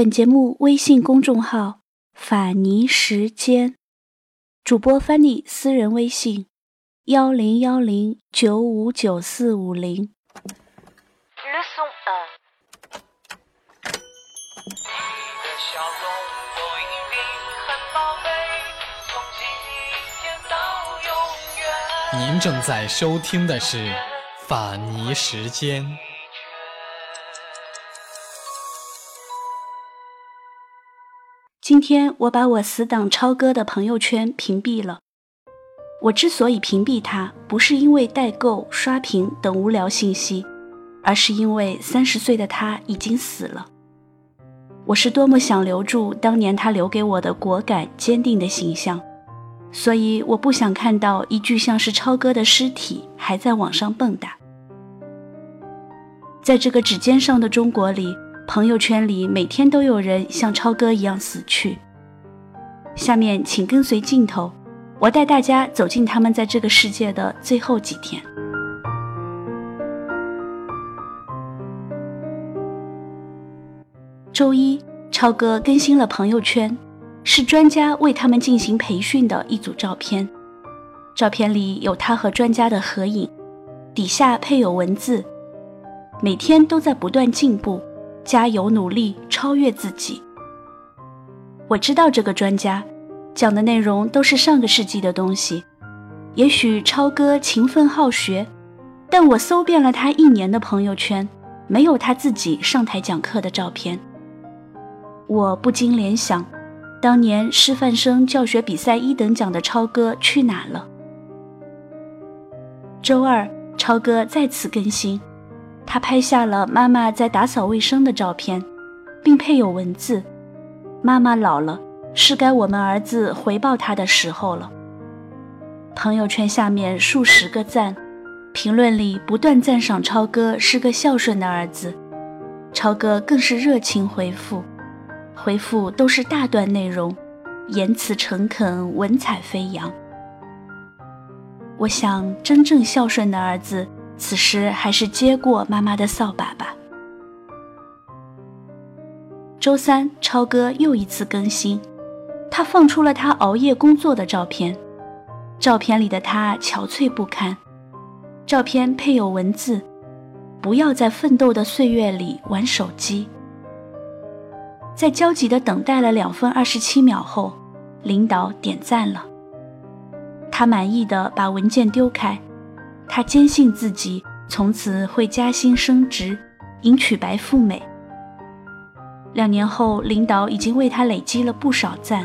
本节目微信公众号“法尼时间”，主播 Fanny 私人微信：幺零幺零九五九四五零。您正在收听的是《法尼时间》。今天我把我死党超哥的朋友圈屏蔽了。我之所以屏蔽他，不是因为代购、刷屏等无聊信息，而是因为三十岁的他已经死了。我是多么想留住当年他留给我的果敢、坚定的形象。所以我不想看到一具像是超哥的尸体还在网上蹦跶。在这个指尖上的中国里，朋友圈里每天都有人像超哥一样死去。下面请跟随镜头，我带大家走进他们在这个世界的最后几天。周一，超哥更新了朋友圈。是专家为他们进行培训的一组照片，照片里有他和专家的合影，底下配有文字：“每天都在不断进步，加油努力，超越自己。”我知道这个专家讲的内容都是上个世纪的东西，也许超哥勤奋好学，但我搜遍了他一年的朋友圈，没有他自己上台讲课的照片，我不禁联想。当年师范生教学比赛一等奖的超哥去哪了？周二，超哥再次更新，他拍下了妈妈在打扫卫生的照片，并配有文字：“妈妈老了，是该我们儿子回报她的时候了。”朋友圈下面数十个赞，评论里不断赞赏超哥是个孝顺的儿子，超哥更是热情回复。回复都是大段内容，言辞诚恳，文采飞扬。我想，真正孝顺的儿子，此时还是接过妈妈的扫把吧。周三，超哥又一次更新，他放出了他熬夜工作的照片，照片里的他憔悴不堪，照片配有文字：“不要在奋斗的岁月里玩手机。”在焦急地等待了两分二十七秒后，领导点赞了。他满意的把文件丢开，他坚信自己从此会加薪升职，迎娶白富美。两年后，领导已经为他累积了不少赞，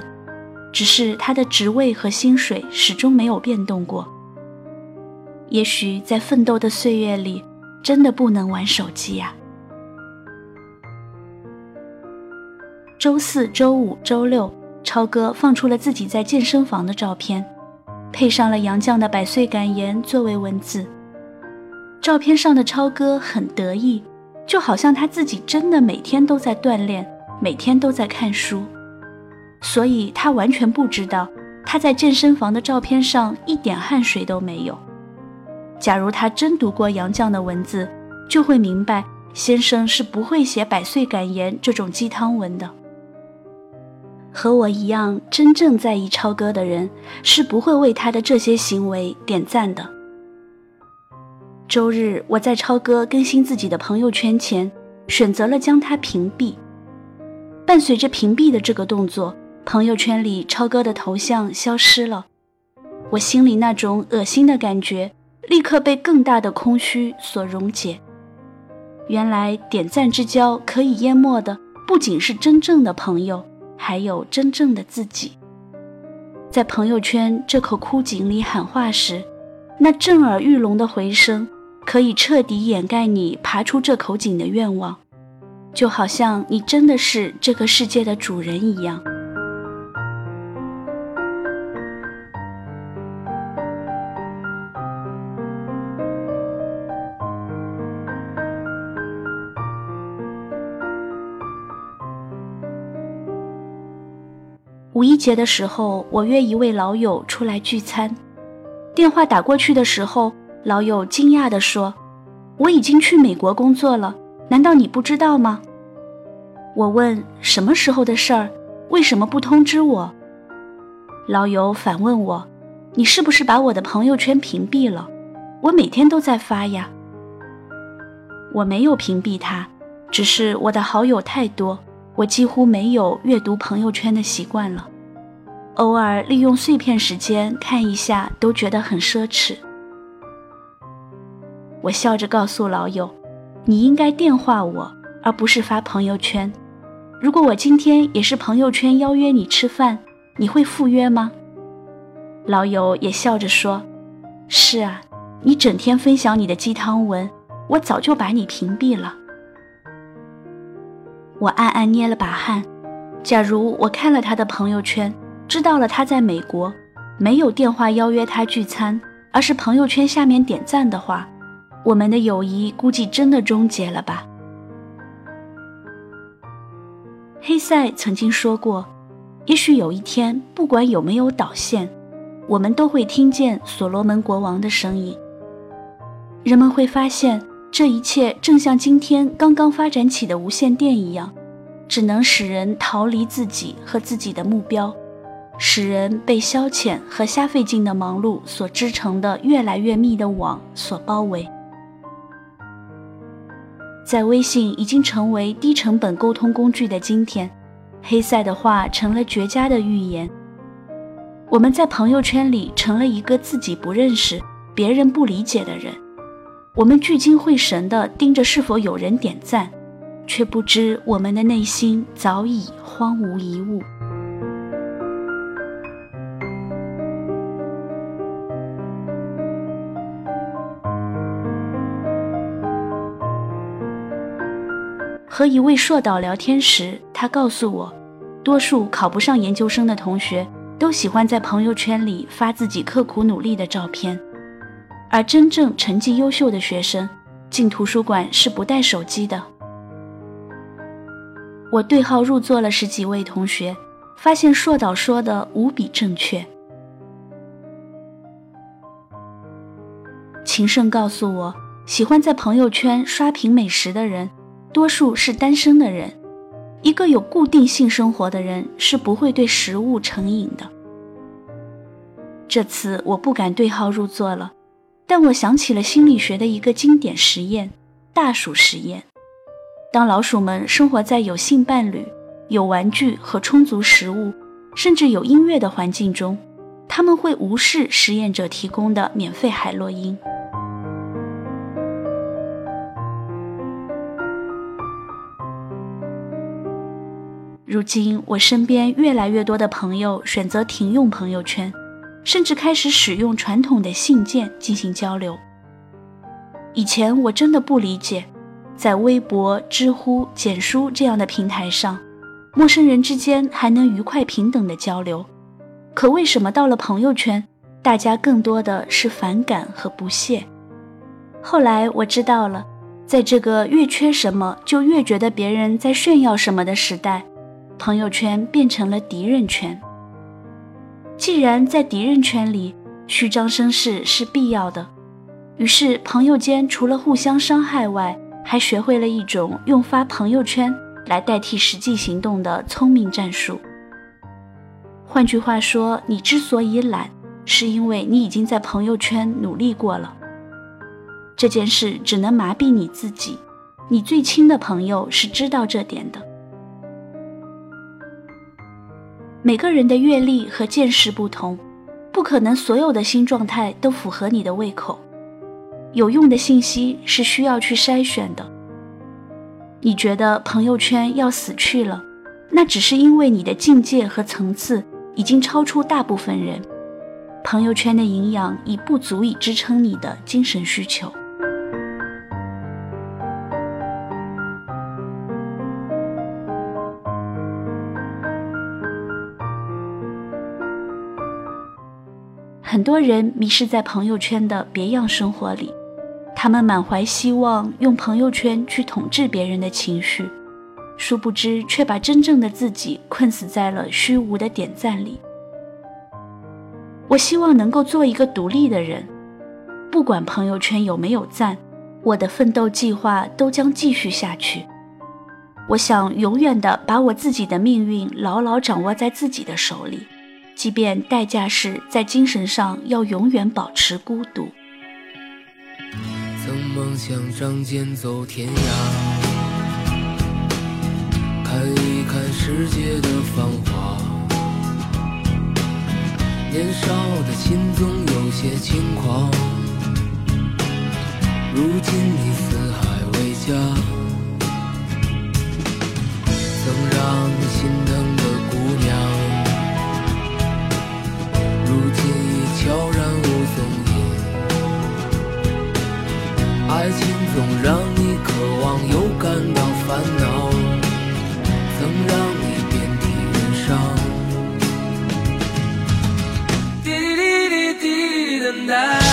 只是他的职位和薪水始终没有变动过。也许在奋斗的岁月里，真的不能玩手机呀。周四周五周六，超哥放出了自己在健身房的照片，配上了杨绛的百岁感言作为文字。照片上的超哥很得意，就好像他自己真的每天都在锻炼，每天都在看书。所以他完全不知道他在健身房的照片上一点汗水都没有。假如他真读过杨绛的文字，就会明白先生是不会写百岁感言这种鸡汤文的。和我一样真正在意超哥的人，是不会为他的这些行为点赞的。周日，我在超哥更新自己的朋友圈前，选择了将他屏蔽。伴随着屏蔽的这个动作，朋友圈里超哥的头像消失了。我心里那种恶心的感觉，立刻被更大的空虚所溶解。原来点赞之交可以淹没的，不仅是真正的朋友。还有真正的自己，在朋友圈这口枯井里喊话时，那震耳欲聋的回声，可以彻底掩盖你爬出这口井的愿望，就好像你真的是这个世界的主人一样。五一节的时候，我约一位老友出来聚餐。电话打过去的时候，老友惊讶地说：“我已经去美国工作了，难道你不知道吗？”我问什么时候的事儿，为什么不通知我？老友反问我：“你是不是把我的朋友圈屏蔽了？我每天都在发呀。”我没有屏蔽他，只是我的好友太多，我几乎没有阅读朋友圈的习惯了。偶尔利用碎片时间看一下，都觉得很奢侈。我笑着告诉老友：“你应该电话我，而不是发朋友圈。”如果我今天也是朋友圈邀约你吃饭，你会赴约吗？老友也笑着说：“是啊，你整天分享你的鸡汤文，我早就把你屏蔽了。”我暗暗捏了把汗。假如我看了他的朋友圈，知道了他在美国，没有电话邀约他聚餐，而是朋友圈下面点赞的话，我们的友谊估计真的终结了吧。黑塞曾经说过：“也许有一天，不管有没有导线，我们都会听见所罗门国王的声音。人们会发现，这一切正像今天刚刚发展起的无线电一样，只能使人逃离自己和自己的目标，使人被消遣和瞎费劲的忙碌所织成的越来越密的网所包围。”在微信已经成为低成本沟通工具的今天，黑塞的话成了绝佳的预言。我们在朋友圈里成了一个自己不认识、别人不理解的人，我们聚精会神地盯着是否有人点赞，却不知我们的内心早已荒芜一物。和一位硕导聊天时，他告诉我，多数考不上研究生的同学都喜欢在朋友圈里发自己刻苦努力的照片，而真正成绩优秀的学生进图书馆是不带手机的。我对号入座了十几位同学，发现硕导说的无比正确。秦胜告诉我，喜欢在朋友圈刷屏美食的人。多数是单身的人，一个有固定性生活的人是不会对食物成瘾的。这次我不敢对号入座了，但我想起了心理学的一个经典实验——大鼠实验。当老鼠们生活在有性伴侣、有玩具和充足食物，甚至有音乐的环境中，他们会无视实验者提供的免费海洛因。如今，我身边越来越多的朋友选择停用朋友圈，甚至开始使用传统的信件进行交流。以前我真的不理解，在微博、知乎、简书这样的平台上，陌生人之间还能愉快平等的交流，可为什么到了朋友圈，大家更多的是反感和不屑？后来我知道了，在这个越缺什么就越觉得别人在炫耀什么的时代。朋友圈变成了敌人圈。既然在敌人圈里虚张声势是必要的，于是朋友间除了互相伤害外，还学会了一种用发朋友圈来代替实际行动的聪明战术。换句话说，你之所以懒，是因为你已经在朋友圈努力过了。这件事只能麻痹你自己，你最亲的朋友是知道这点的。每个人的阅历和见识不同，不可能所有的新状态都符合你的胃口。有用的信息是需要去筛选的。你觉得朋友圈要死去了，那只是因为你的境界和层次已经超出大部分人，朋友圈的营养已不足以支撑你的精神需求。很多人迷失在朋友圈的别样生活里，他们满怀希望用朋友圈去统治别人的情绪，殊不知却把真正的自己困死在了虚无的点赞里。我希望能够做一个独立的人，不管朋友圈有没有赞，我的奋斗计划都将继续下去。我想永远的把我自己的命运牢牢掌握在自己的手里，即便代价是在精神上要永远保持孤独。曾梦想仗剑走天涯，看一看世界的繁华。年少的心总有些轻狂，如今你四海为家。曾让你心疼 that